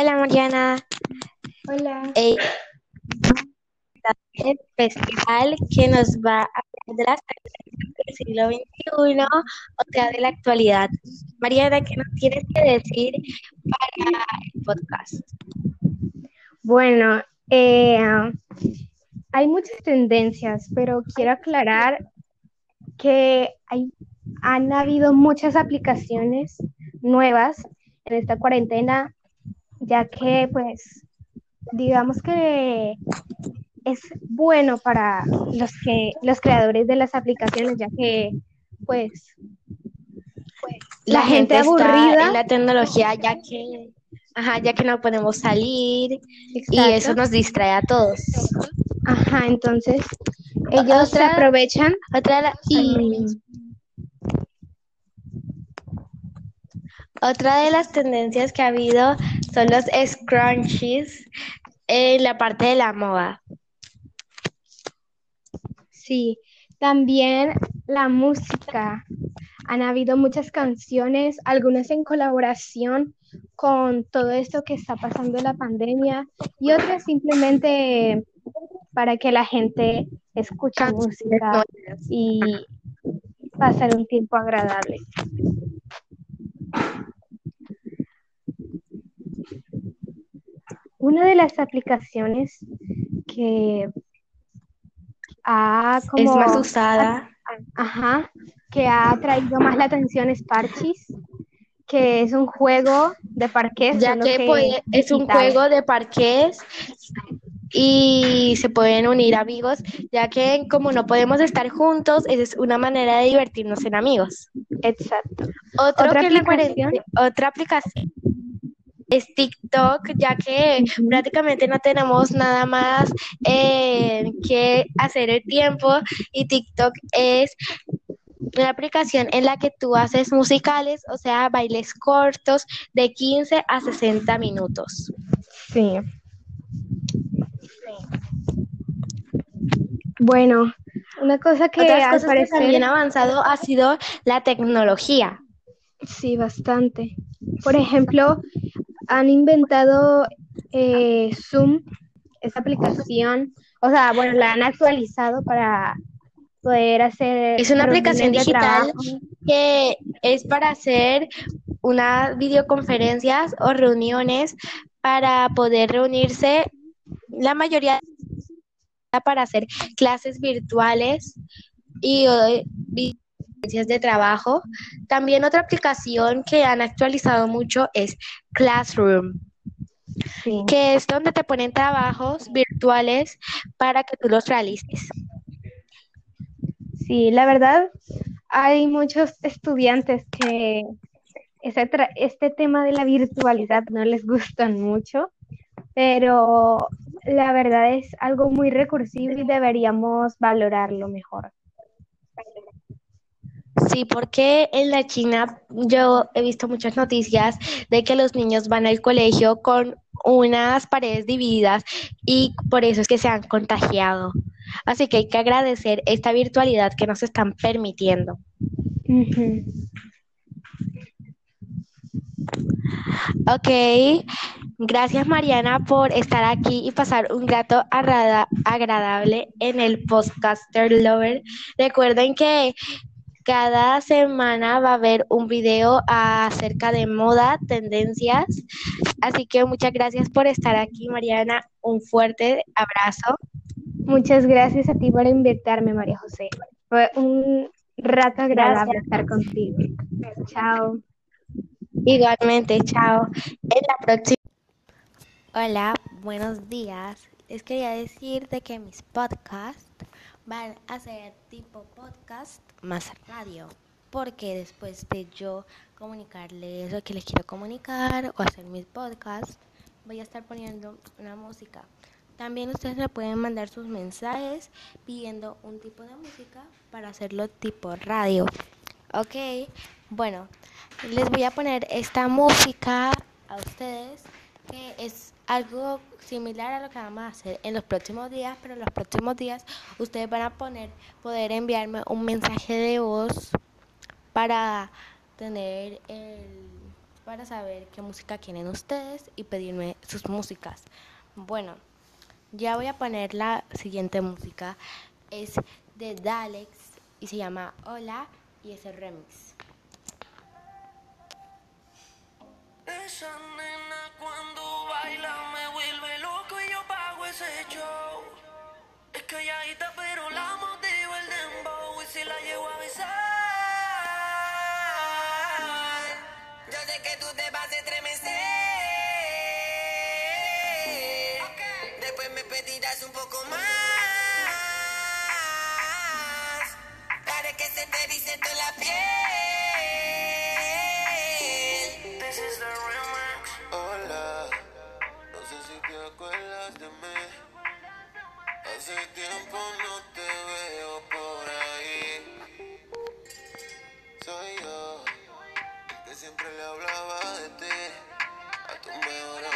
Hola Mariana. Hola. Eh, especial que nos va a hablar de las del siglo XXI, o sea, de la actualidad. Mariana, ¿qué nos tienes que decir para el podcast? Bueno, eh, hay muchas tendencias, pero quiero aclarar que hay, han habido muchas aplicaciones nuevas en esta cuarentena, ya que pues digamos que es bueno para los que los creadores de las aplicaciones, ya que pues, pues la, gente, aburrida en la tecnología, ya que ajá, ya que no podemos salir y eso nos distrae a todos. Ajá, entonces ellos se aprovechan otra y Otra de las tendencias que ha habido son los scrunchies en la parte de la moda. Sí, también la música. Han habido muchas canciones, algunas en colaboración con todo esto que está pasando en la pandemia y otras simplemente para que la gente escuche música y pasar un tiempo agradable. Una de las aplicaciones que ha es más usada, ajá, que ha traído más la atención es Parchis, que es un juego de parques. Ya que, es un juego de parques y se pueden unir amigos, ya que como no podemos estar juntos, es una manera de divertirnos en amigos. Exacto. ¿Otra aplicación? otra aplicación es TikTok, ya que prácticamente no tenemos nada más eh, que hacer el tiempo y TikTok es una aplicación en la que tú haces musicales, o sea, bailes cortos de 15 a 60 minutos. Sí. Bueno, una cosa que Otras cosas también ha avanzado ha sido la tecnología. Sí, bastante. Por ejemplo, han inventado eh, Zoom, esa aplicación, o sea, bueno, la han actualizado para poder hacer... Es una aplicación digital que es para hacer unas videoconferencias o reuniones para poder reunirse la mayoría para hacer clases virtuales y de trabajo. También otra aplicación que han actualizado mucho es Classroom, que es donde te ponen trabajos virtuales para que tú los realices. Sí, la verdad, hay muchos estudiantes que ese este tema de la virtualidad no les gustan mucho, pero la verdad es algo muy recursivo y deberíamos valorarlo mejor. Sí, porque en la China yo he visto muchas noticias de que los niños van al colegio con unas paredes divididas y por eso es que se han contagiado. Así que hay que agradecer esta virtualidad que nos están permitiendo. Ok, gracias Mariana por estar aquí y pasar un rato agradable en el Podcaster Lover. Recuerden que cada semana va a haber un video acerca de moda, tendencias. Así que muchas gracias por estar aquí, Mariana. Un fuerte abrazo. Muchas gracias a ti por invitarme, María José. Fue un rato agradable estar contigo. Chao. Igualmente, chao. En la próxima. Hola, buenos días. Les quería decir de que mis podcasts van a ser tipo podcast más radio, porque después de yo comunicarles lo que les quiero comunicar o hacer mis podcasts, voy a estar poniendo una música. También ustedes me pueden mandar sus mensajes pidiendo un tipo de música para hacerlo tipo radio. Ok, bueno, les voy a poner esta música a ustedes que es algo similar a lo que vamos a hacer en los próximos días, pero en los próximos días ustedes van a poner, poder enviarme un mensaje de voz para tener el, para saber qué música quieren ustedes y pedirme sus músicas. Bueno, ya voy a poner la siguiente música. Es de Dalex y se llama Hola y es el remix. Esa nena cuando baila me vuelve loco. si te acuerdas de mí. Hace tiempo no te veo por ahí. Soy yo, el que siempre le hablaba de ti, a tu mejor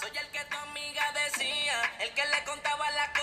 Soy el que tu amiga decía, el que le contaba la cosa.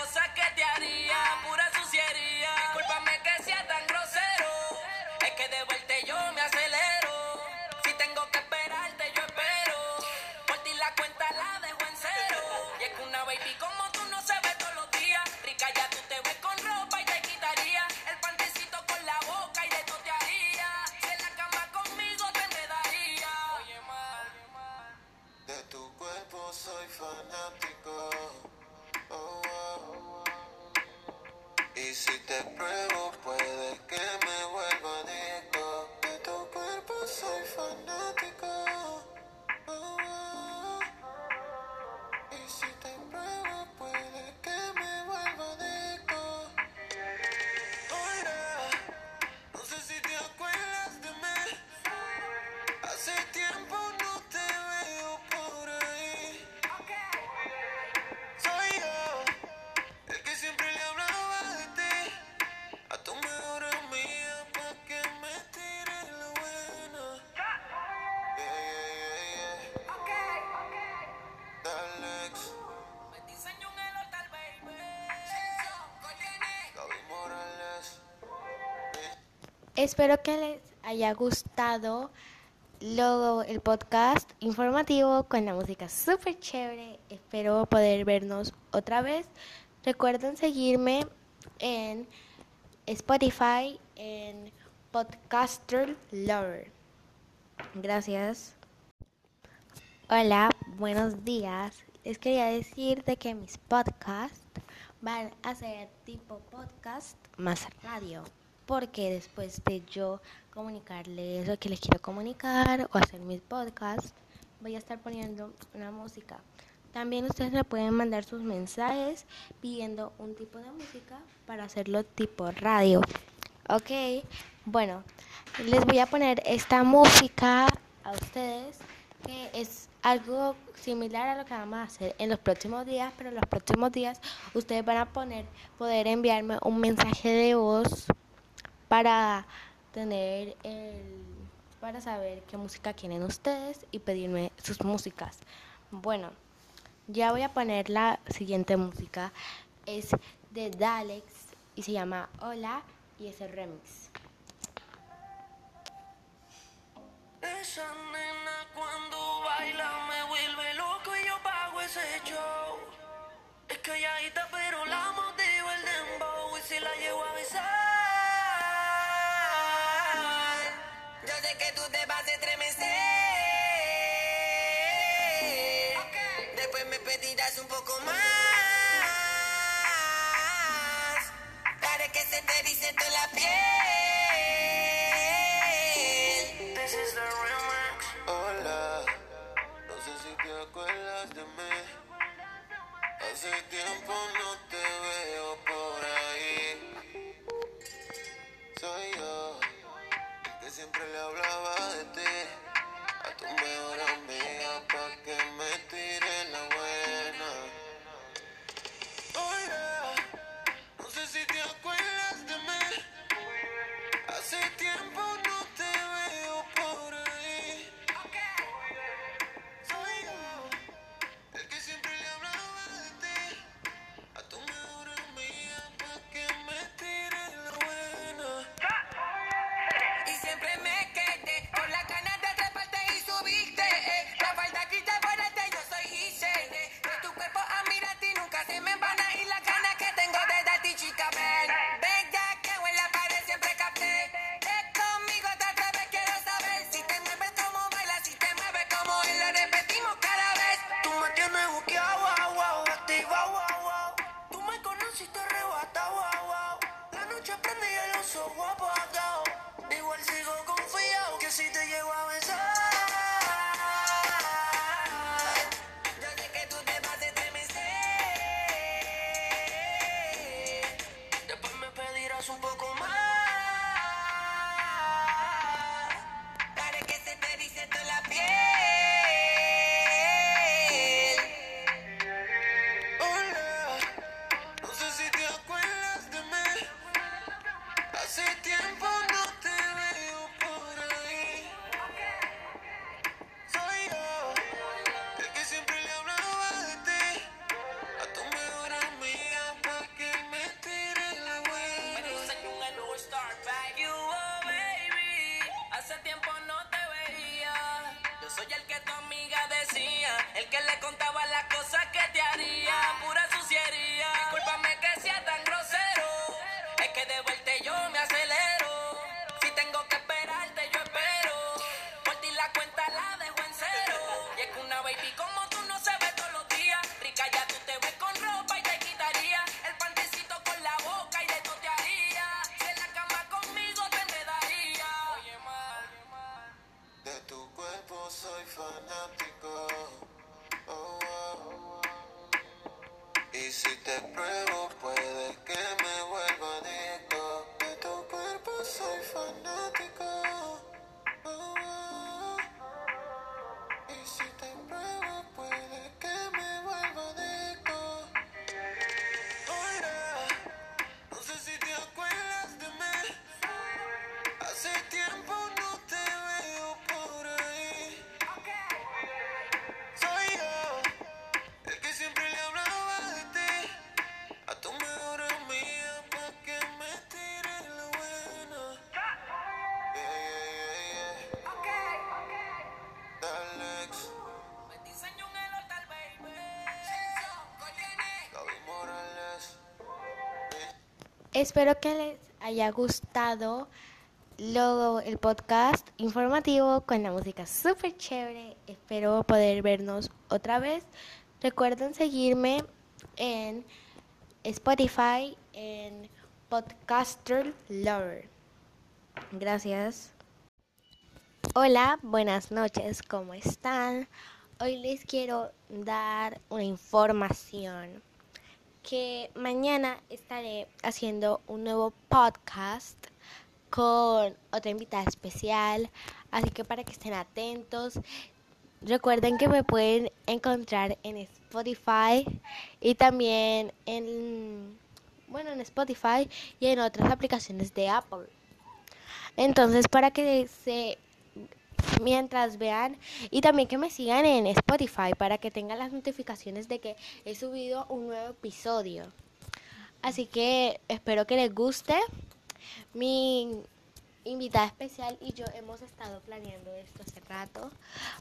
soy fanático. Oh, oh, oh. Y si te pruebo, puede que me vuelva Espero que les haya gustado luego el podcast informativo con la música súper chévere. Espero poder vernos otra vez. Recuerden seguirme en Spotify, en Podcaster Lover. Gracias. Hola, buenos días. Les quería decir de que mis podcasts van a ser tipo podcast más radio porque después de yo comunicarles lo que les quiero comunicar o hacer mis podcasts, voy a estar poniendo una música. También ustedes me pueden mandar sus mensajes pidiendo un tipo de música para hacerlo tipo radio. Ok, bueno, les voy a poner esta música a ustedes que es algo similar a lo que vamos a hacer en los próximos días, pero en los próximos días ustedes van a poner, poder enviarme un mensaje de voz para tener el, para saber qué música quieren ustedes y pedirme sus músicas. Bueno, ya voy a poner la siguiente música. Es de Dalex y se llama Hola y es el remix. Esa nena cuando baila me vuelve loco y yo pago ese show. Es calladita pero la motivo el dembow y si la llevo a besar. das un poco más. Look at me. Espero que les haya gustado luego el podcast informativo con la música súper chévere. Espero poder vernos otra vez. Recuerden seguirme en Spotify, en Podcaster Lover. Gracias. Hola, buenas noches, ¿cómo están? Hoy les quiero dar una información que mañana estaré haciendo un nuevo podcast con otra invitada especial, así que para que estén atentos, recuerden que me pueden encontrar en Spotify y también en bueno, en Spotify y en otras aplicaciones de Apple. Entonces, para que se mientras vean y también que me sigan en Spotify para que tengan las notificaciones de que he subido un nuevo episodio. Así que espero que les guste. Mi invitada especial y yo hemos estado planeando esto hace rato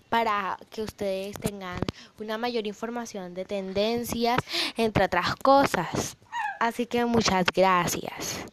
para que ustedes tengan una mayor información de tendencias, entre otras cosas. Así que muchas gracias.